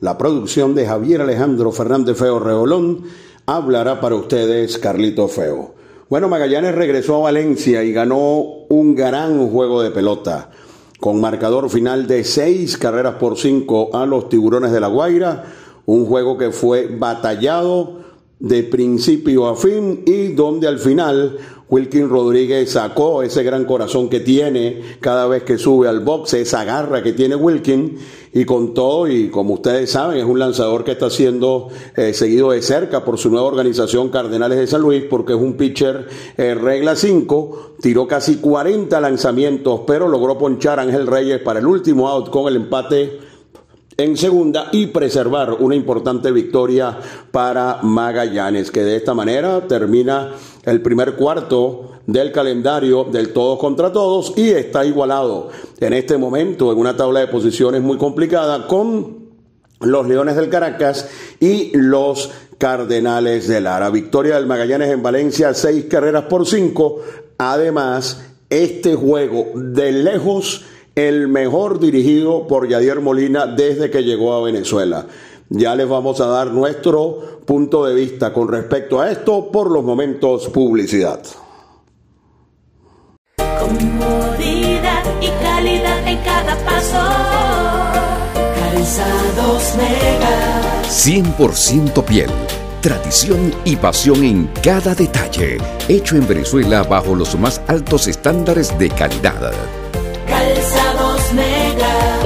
la producción de Javier Alejandro Fernández Feo Reolón hablará para ustedes Carlito Feo. Bueno, Magallanes regresó a Valencia y ganó un gran juego de pelota con marcador final de seis carreras por cinco a los Tiburones de la Guaira, un juego que fue batallado de principio a fin y donde al final Wilkin Rodríguez sacó ese gran corazón que tiene cada vez que sube al box, esa garra que tiene Wilkin y con todo, y como ustedes saben, es un lanzador que está siendo eh, seguido de cerca por su nueva organización Cardenales de San Luis, porque es un pitcher eh, regla 5, tiró casi 40 lanzamientos, pero logró ponchar a Ángel Reyes para el último out con el empate en segunda y preservar una importante victoria para Magallanes, que de esta manera termina el primer cuarto del calendario del todos contra todos y está igualado en este momento en una tabla de posiciones muy complicada con los Leones del Caracas y los Cardenales del Lara. Victoria del Magallanes en Valencia, seis carreras por cinco. Además, este juego de lejos el mejor dirigido por Yadier Molina desde que llegó a Venezuela. Ya les vamos a dar nuestro punto de vista con respecto a esto por los momentos publicidad. Comodidad y calidad en cada paso. Calzados Mega. 100% piel. Tradición y pasión en cada detalle. Hecho en Venezuela bajo los más altos estándares de calidad.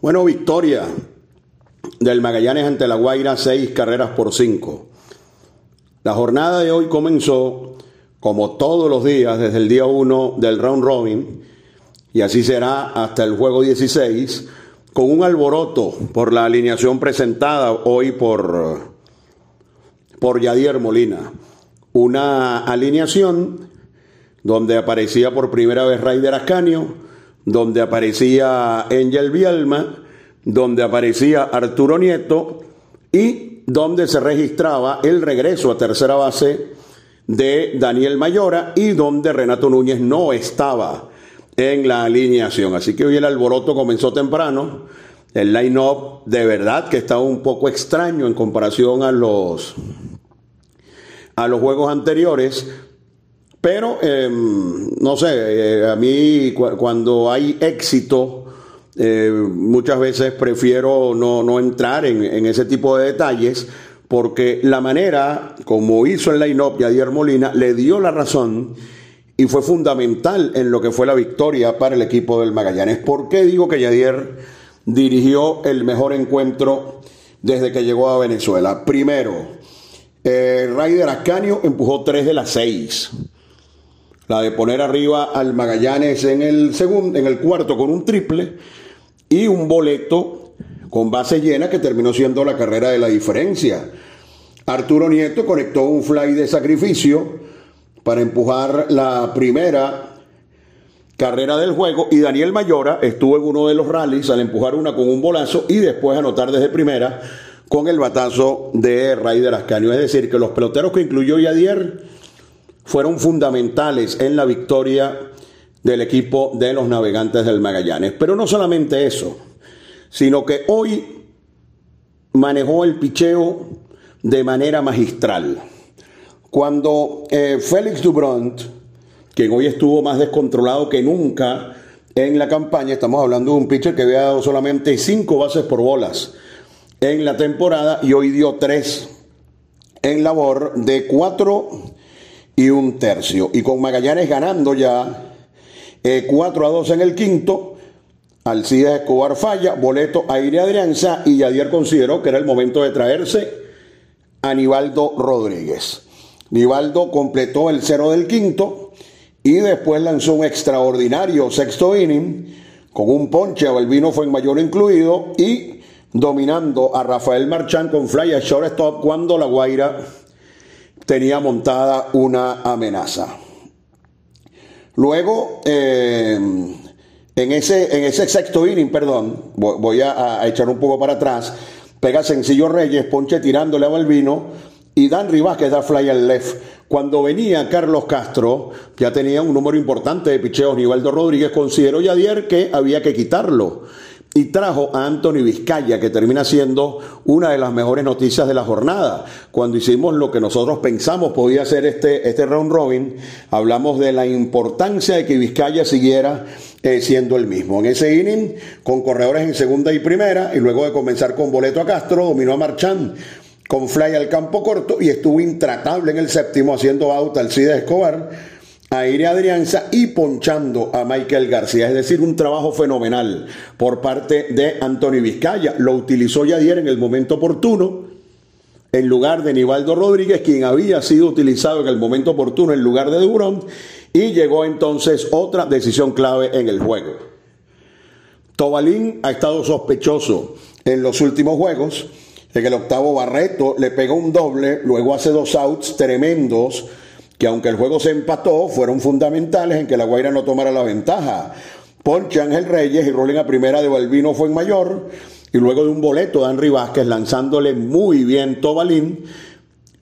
Bueno, victoria del Magallanes ante la Guaira, seis carreras por cinco. La jornada de hoy comenzó, como todos los días, desde el día 1 del round robin, y así será hasta el juego 16, con un alboroto por la alineación presentada hoy por, por Yadier Molina. Una alineación donde aparecía por primera vez Raider Ascanio, donde aparecía Angel Bielma, donde aparecía Arturo Nieto y donde se registraba el regreso a tercera base de Daniel Mayora y donde Renato Núñez no estaba en la alineación. Así que hoy el alboroto comenzó temprano. El line-up de verdad que estaba un poco extraño en comparación a los, a los juegos anteriores, pero, em, no sé, eh, a mí cuando hay éxito Eh, muchas veces prefiero no, entrar en, en, ese tipo de detalles porque la manera como hizo el line-up Yadier Molina le dio la razón y fue fundamental en lo que fue la victoria para el equipo del Magallanes. ¿Por qué digo que Yadier dirigió el mejor encuentro desde que llegó a Venezuela? Primero, eh, Ryder Ascanio empujó tres de las seis. La de poner arriba al Magallanes en el segundo, en el cuarto con un triple y un boleto con base llena que terminó siendo la carrera de la diferencia. Arturo Nieto conectó un fly de sacrificio para empujar la primera carrera del juego y Daniel Mayora estuvo en uno de los rallies al empujar una con un bolazo y después anotar desde primera con el batazo de Raider Ascanio. Es decir, que los peloteros que incluyó Yadier fueron fundamentales en la victoria del equipo de los navegantes del Magallanes. Pero no solamente eso, sino que hoy manejó el picheo de manera magistral. Cuando eh, Félix Dubront, quien hoy estuvo más descontrolado que nunca en la campaña, estamos hablando de un pitcher que había dado solamente cinco bases por bolas en la temporada y hoy dio tres en labor de cuatro y un tercio. Y con Magallanes ganando ya eh, 4 a 2 en el quinto, Alcides Escobar falla, boleto aire Adrianza y Yadier consideró que era el momento de traerse a Nivaldo Rodríguez. Nivaldo completó el cero del quinto y después lanzó un extraordinario sexto inning con un ponche, el vino fue en mayor incluido y dominando a Rafael Marchán con fly a shortstop cuando la Guaira tenía montada una amenaza. Luego, eh, en, ese, en ese sexto inning, perdón, voy a, echar un poco para atrás, pega sencillo Reyes, ponche tirándole a Balbino y Dan Rivas da fly al left. Cuando venía Carlos Castro, ya tenía un número importante de picheos. Nivaldo Rodríguez consideró Yadier que había que quitarlo y trajo a Anthony Vizcaya, que termina siendo una de las mejores noticias de la jornada. Cuando hicimos lo que nosotros pensamos podía ser este, este round robin, hablamos de la importancia de que Vizcaya siguiera eh, siendo el mismo. En ese inning, con corredores en segunda y primera, y luego de comenzar con boleto a Castro, dominó a Marchand con fly al campo corto y estuvo intratable en el séptimo haciendo out al Cida Escobar Aire Adrianza y ponchando a Michael García. Es decir, un trabajo fenomenal por parte de Anthony Vizcaya. Lo utilizó Yadier en el momento oportuno en lugar de Nivaldo Rodríguez, quien había sido utilizado en el momento oportuno en lugar de Durón. Y llegó entonces otra decisión clave en el juego. Tobalín ha estado sospechoso en los últimos juegos. En el octavo Barreto le pegó un doble, luego hace dos outs tremendos que aunque el juego se empató, fueron fundamentales en que la Guaira no tomara la ventaja. Ponche Ángel Reyes y rolling a primera de Balbino fue en mayor, y luego de un boleto de Henry Vázquez lanzándole muy bien Tobalín,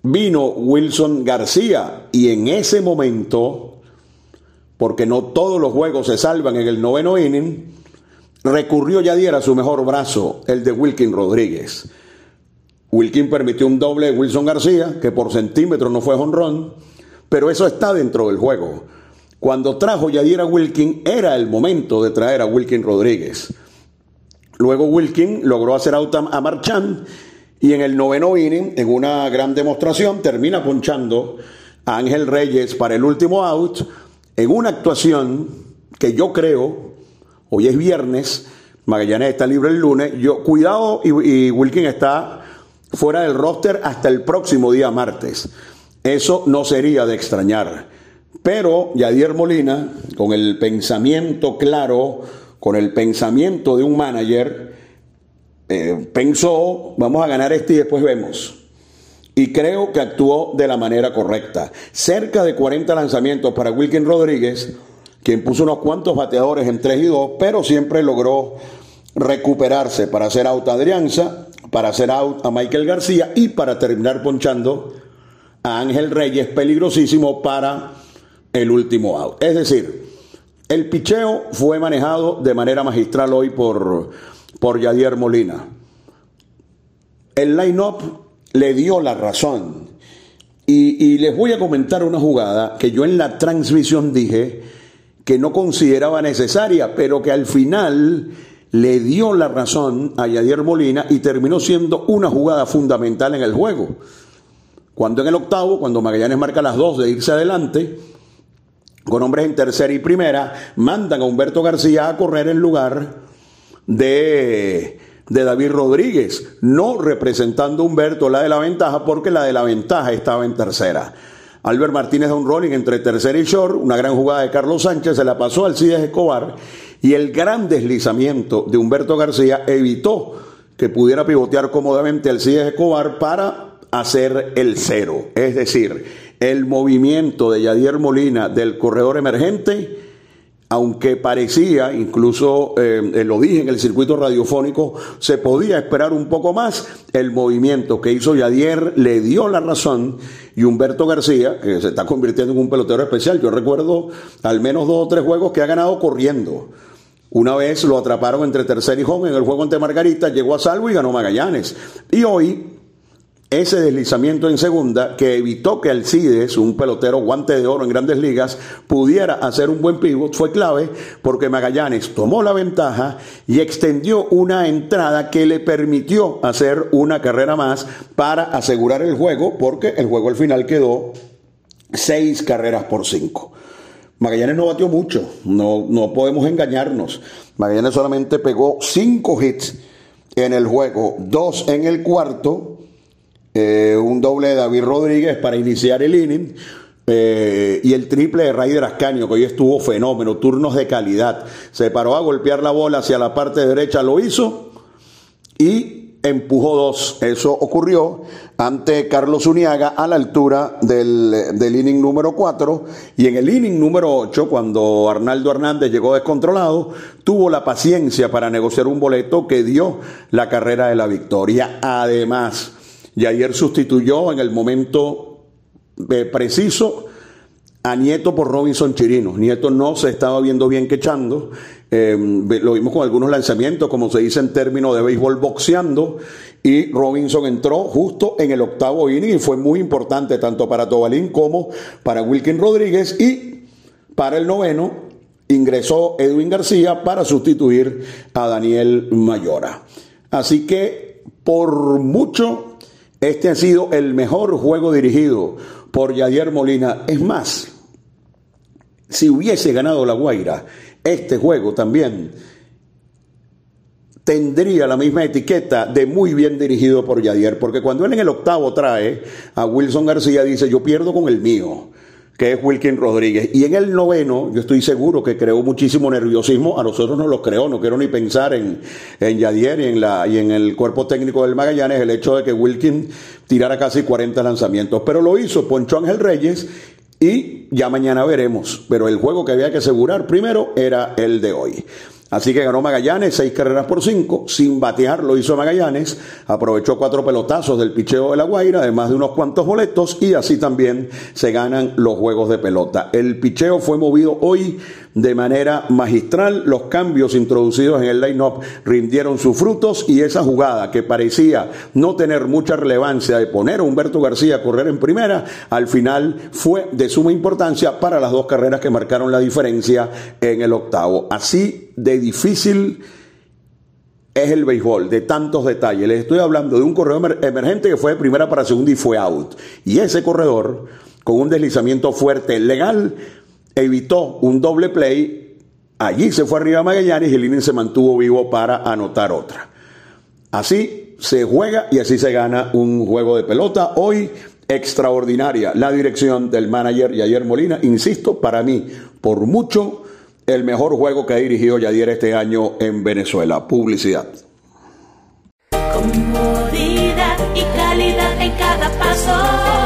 vino Wilson García, y en ese momento, porque no todos los juegos se salvan en el noveno inning, recurrió Yadier a su mejor brazo, el de Wilkin Rodríguez. Wilkin permitió un doble de Wilson García, que por centímetros no fue honrón, pero eso está dentro del juego. Cuando trajo Yadira Wilkin, era el momento de traer a Wilkin Rodríguez. Luego Wilkin logró hacer out a Marchand y en el noveno inning, en una gran demostración, termina ponchando a Ángel Reyes para el último out en una actuación que yo creo, hoy es viernes, Magallanes está libre el lunes, yo, cuidado y, y Wilkin está fuera del roster hasta el próximo día martes. Eso no sería de extrañar. Pero Yadier Molina, con el pensamiento claro, con el pensamiento de un manager, eh, pensó, vamos a ganar este y después vemos. Y creo que actuó de la manera correcta. Cerca de 40 lanzamientos para Wilkin Rodríguez, quien puso unos cuantos bateadores en 3 y 2, pero siempre logró recuperarse para hacer out a Adrianza, para hacer out a Michael García y para terminar ponchando Ángel Reyes peligrosísimo para el último out. Es decir, el picheo fue manejado de manera magistral hoy por, por Yadier Molina. El line-up le dio la razón. Y, y, les voy a comentar una jugada que yo en la transmisión dije que no consideraba necesaria, pero que al final le dio la razón a Yadier Molina y terminó siendo una jugada fundamental en el juego. Cuando en el octavo, cuando Magallanes marca las dos de irse adelante, con hombres en tercera y primera, mandan a Humberto García a correr en lugar de, de David Rodríguez, no representando a Humberto la de la ventaja, porque la de la ventaja estaba en tercera. Albert Martínez da un rolling entre tercera y short, una gran jugada de Carlos Sánchez, se la pasó al Cides Escobar y el gran deslizamiento de Humberto García evitó que pudiera pivotear cómodamente al Cides Escobar para hacer el cero. Es decir, el movimiento de Yadier Molina del corredor emergente aunque parecía, incluso eh, lo dije en el circuito radiofónico, se podía esperar un poco más, el movimiento que hizo Yadier le dio la razón y Humberto García, que se está convirtiendo en un pelotero especial, yo recuerdo al menos dos o tres juegos que ha ganado corriendo. Una vez lo atraparon entre tercer y home en el juego ante Margarita, llegó a salvo y ganó Magallanes. Y hoy ese deslizamiento en segunda que evitó que Alcides, un pelotero guante de oro en grandes ligas, pudiera hacer un buen pivot fue clave porque Magallanes tomó la ventaja y extendió una entrada que le permitió hacer una carrera más para asegurar el juego porque el juego al final quedó seis carreras por cinco. Magallanes no batió mucho, no, no podemos engañarnos. Magallanes solamente pegó cinco hits en el juego, dos en el cuarto eh, un doble de David Rodríguez para iniciar el inning. Eh, y el triple de Raider Ascanio, que hoy estuvo fenómeno, turnos de calidad. Se paró a golpear la bola hacia la parte derecha, lo hizo y empujó dos. Eso ocurrió ante Carlos Uniaga a la altura del, del inning número 4. Y en el inning número 8, cuando Arnaldo Hernández llegó descontrolado, tuvo la paciencia para negociar un boleto que dio la carrera de la victoria. Además, y ayer sustituyó en el momento eh, preciso a Nieto por Robinson Chirino. Nieto no se estaba viendo bien quechando. Eh, lo vimos con algunos lanzamientos, como se dice en términos de béisbol, boxeando. Y Robinson entró justo en el octavo inning y fue muy importante tanto para Tobalín como para Wilkin Rodríguez. Y para el noveno ingresó Edwin García para sustituir a Daniel Mayora. Así que por mucho este ha sido el mejor juego dirigido por Yadier Molina. Es más, si hubiese ganado la Guaira, este juego también tendría la misma etiqueta de muy bien dirigido por Yadier, porque cuando él en el octavo trae a Wilson García, dice, yo pierdo con el mío que es Wilkin Rodríguez. Y en el noveno, yo estoy seguro que creó muchísimo nerviosismo, a nosotros no lo creó, no quiero ni pensar en, en Yadier y en, la, y en el cuerpo técnico del Magallanes, el hecho de que Wilkin tirara casi 40 lanzamientos, pero lo hizo Poncho Ángel Reyes y ya mañana veremos, pero el juego que había que asegurar primero era el de hoy. Así que ganó Magallanes, seis carreras por cinco, sin batear lo hizo Magallanes, aprovechó cuatro pelotazos del picheo de La Guaira, además de unos cuantos boletos, y así también se ganan los juegos de pelota. El picheo fue movido hoy de manera magistral. Los cambios introducidos en el line-up rindieron sus frutos y esa jugada que parecía no tener mucha relevancia de poner a Humberto García a correr en primera, al final fue de suma importancia para las dos carreras que marcaron la diferencia en el octavo. Así de difícil es el béisbol, de tantos detalles. Les estoy hablando de un corredor emergente que fue de primera para segunda y fue out. Y ese corredor, con un deslizamiento fuerte legal, evitó un doble play, allí se fue arriba Magallanes y el inning se mantuvo vivo para anotar otra. Así se juega y así se gana un juego de pelota. Hoy extraordinaria la dirección del manager Yayer Molina, insisto, para mí, por mucho, el mejor juego que ha dirigido Yayer este año en Venezuela. Publicidad. Comodidad y calidad en cada paso.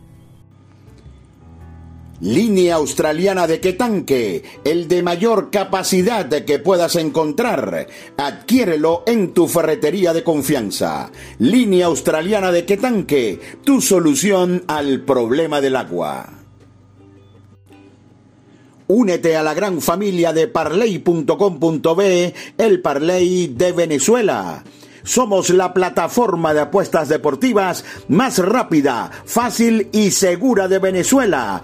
Línea australiana de Quetanque, el de mayor capacidad que puedas encontrar. Adquiérelo en tu ferretería de confianza. Línea australiana de Quetanque, tu solución al problema del agua. Únete a la gran familia de parley.com.be, el Parley de Venezuela. Somos la plataforma de apuestas deportivas más rápida, fácil y segura de Venezuela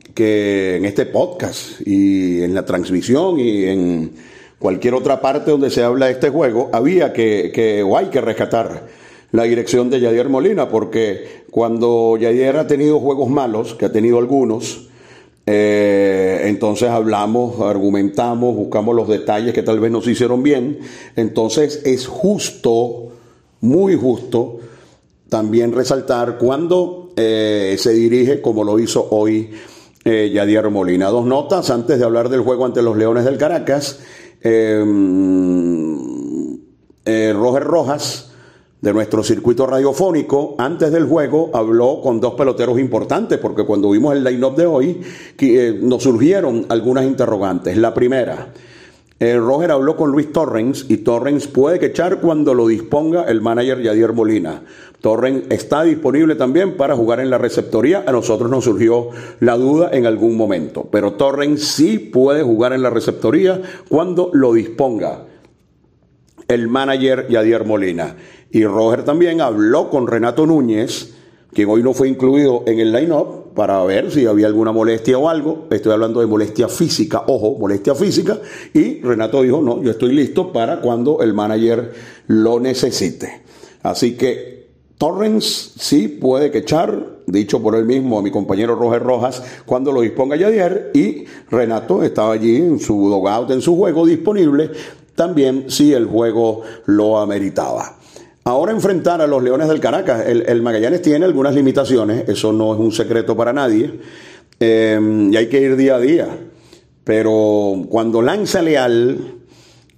que en este podcast y en la transmisión y en cualquier otra parte donde se habla de este juego, había que, que o hay que rescatar la dirección de Yadier Molina, porque cuando Yadier ha tenido juegos malos, que ha tenido algunos, eh, entonces hablamos, argumentamos, buscamos los detalles que tal vez nos hicieron bien, entonces es justo, muy justo, también resaltar cuando eh, se dirige, como lo hizo hoy, eh, Yadier Molina. Dos notas antes de hablar del juego ante los Leones del Caracas. Eh, eh, Roger Rojas, de nuestro circuito radiofónico, antes del juego habló con dos peloteros importantes, porque cuando vimos el line-up de hoy que, nos surgieron algunas interrogantes. La primera, Roger habló con Luis Torrens y Torrens puede que echar cuando lo disponga el manager Yadier Molina. Torren está disponible también para jugar en la receptoría. A nosotros nos surgió la duda en algún momento, pero Torren sí puede jugar en la receptoría cuando lo disponga el manager Yadier Molina. Y Roger también habló con Renato Núñez, quien hoy no fue incluido en el line-up, para ver si había alguna molestia o algo. Estoy hablando de molestia física, ojo, molestia física. Y Renato dijo, no, yo estoy listo para cuando el manager lo necesite. Así que Torrens sí puede quechar, dicho por él mismo a mi compañero Roger Rojas, cuando lo disponga Yadier, y Renato estaba allí en su dogout, en su juego disponible, también si el juego lo ameritaba. Ahora enfrentar a los Leones del Caracas, el, Magallanes tiene algunas limitaciones, eso no es un secreto para nadie, eh, y hay que ir día a día, pero cuando lanza Leal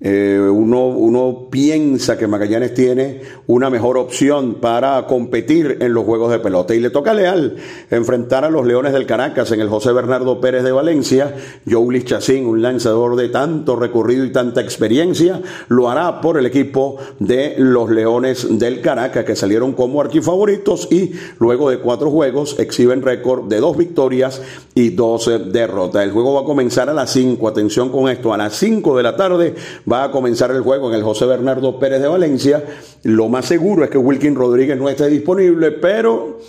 eh, uno, uno piensa que Magallanes tiene una mejor opción para competir en los juegos de pelota. Y le toca a Leal enfrentar a los Leones del Caracas en el José Bernardo Pérez de Valencia. Joulis Chacín, un lanzador de tanto recorrido y tanta experiencia, lo hará por el equipo de los Leones del Caracas, que salieron como arquifavoritos y luego de cuatro juegos exhiben récord de dos victorias y dos derrotas. El juego va a comenzar a las cinco. Atención con esto, a las cinco de la tarde va a comenzar el juego en el José Bernardo Pérez de Valencia. Lo más seguro es que Wilkin Rodríguez no esté disponible, pero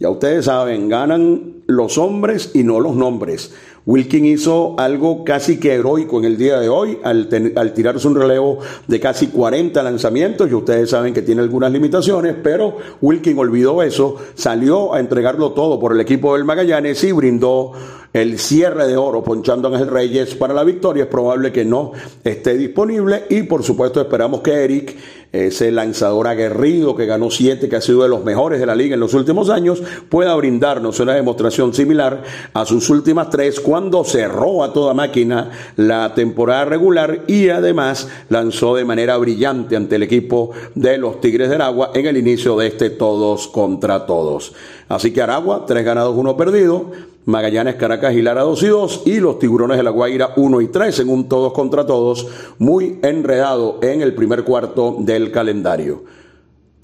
ya ustedes saben, ganan los hombres y no los nombres. Wilkin hizo algo casi que heroico en el día de hoy al, al, tirarse un relevo de casi 40 lanzamientos y ustedes saben que tiene algunas limitaciones, pero Wilkin olvidó eso, salió a entregarlo todo por el equipo del Magallanes y brindó el cierre de oro ponchando a Ángel Reyes para la victoria. Es probable que no esté disponible y por supuesto esperamos que Eric, ese lanzador aguerrido que ganó siete, que ha sido de los mejores de la liga en los últimos años, pueda brindarnos una demostración similar a sus últimas tres cuando cerró a toda máquina la temporada regular y además lanzó de manera brillante ante el equipo de los Tigres del Agua en el inicio de este todos contra todos. Así que Aragua, tres ganados, uno perdido. Magallanes, Caracas y Lara 2 y 2 y los Tiburones de la Guaira 1 y 3 en un todos contra todos muy enredado en el primer cuarto del calendario.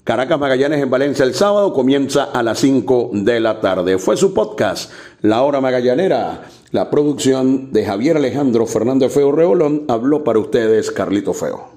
Caracas Magallanes en Valencia el sábado comienza a las 5 de la tarde. Fue su podcast, La Hora Magallanera. La producción de Javier Alejandro Fernández Feo Reolón habló para ustedes Carlito Feo.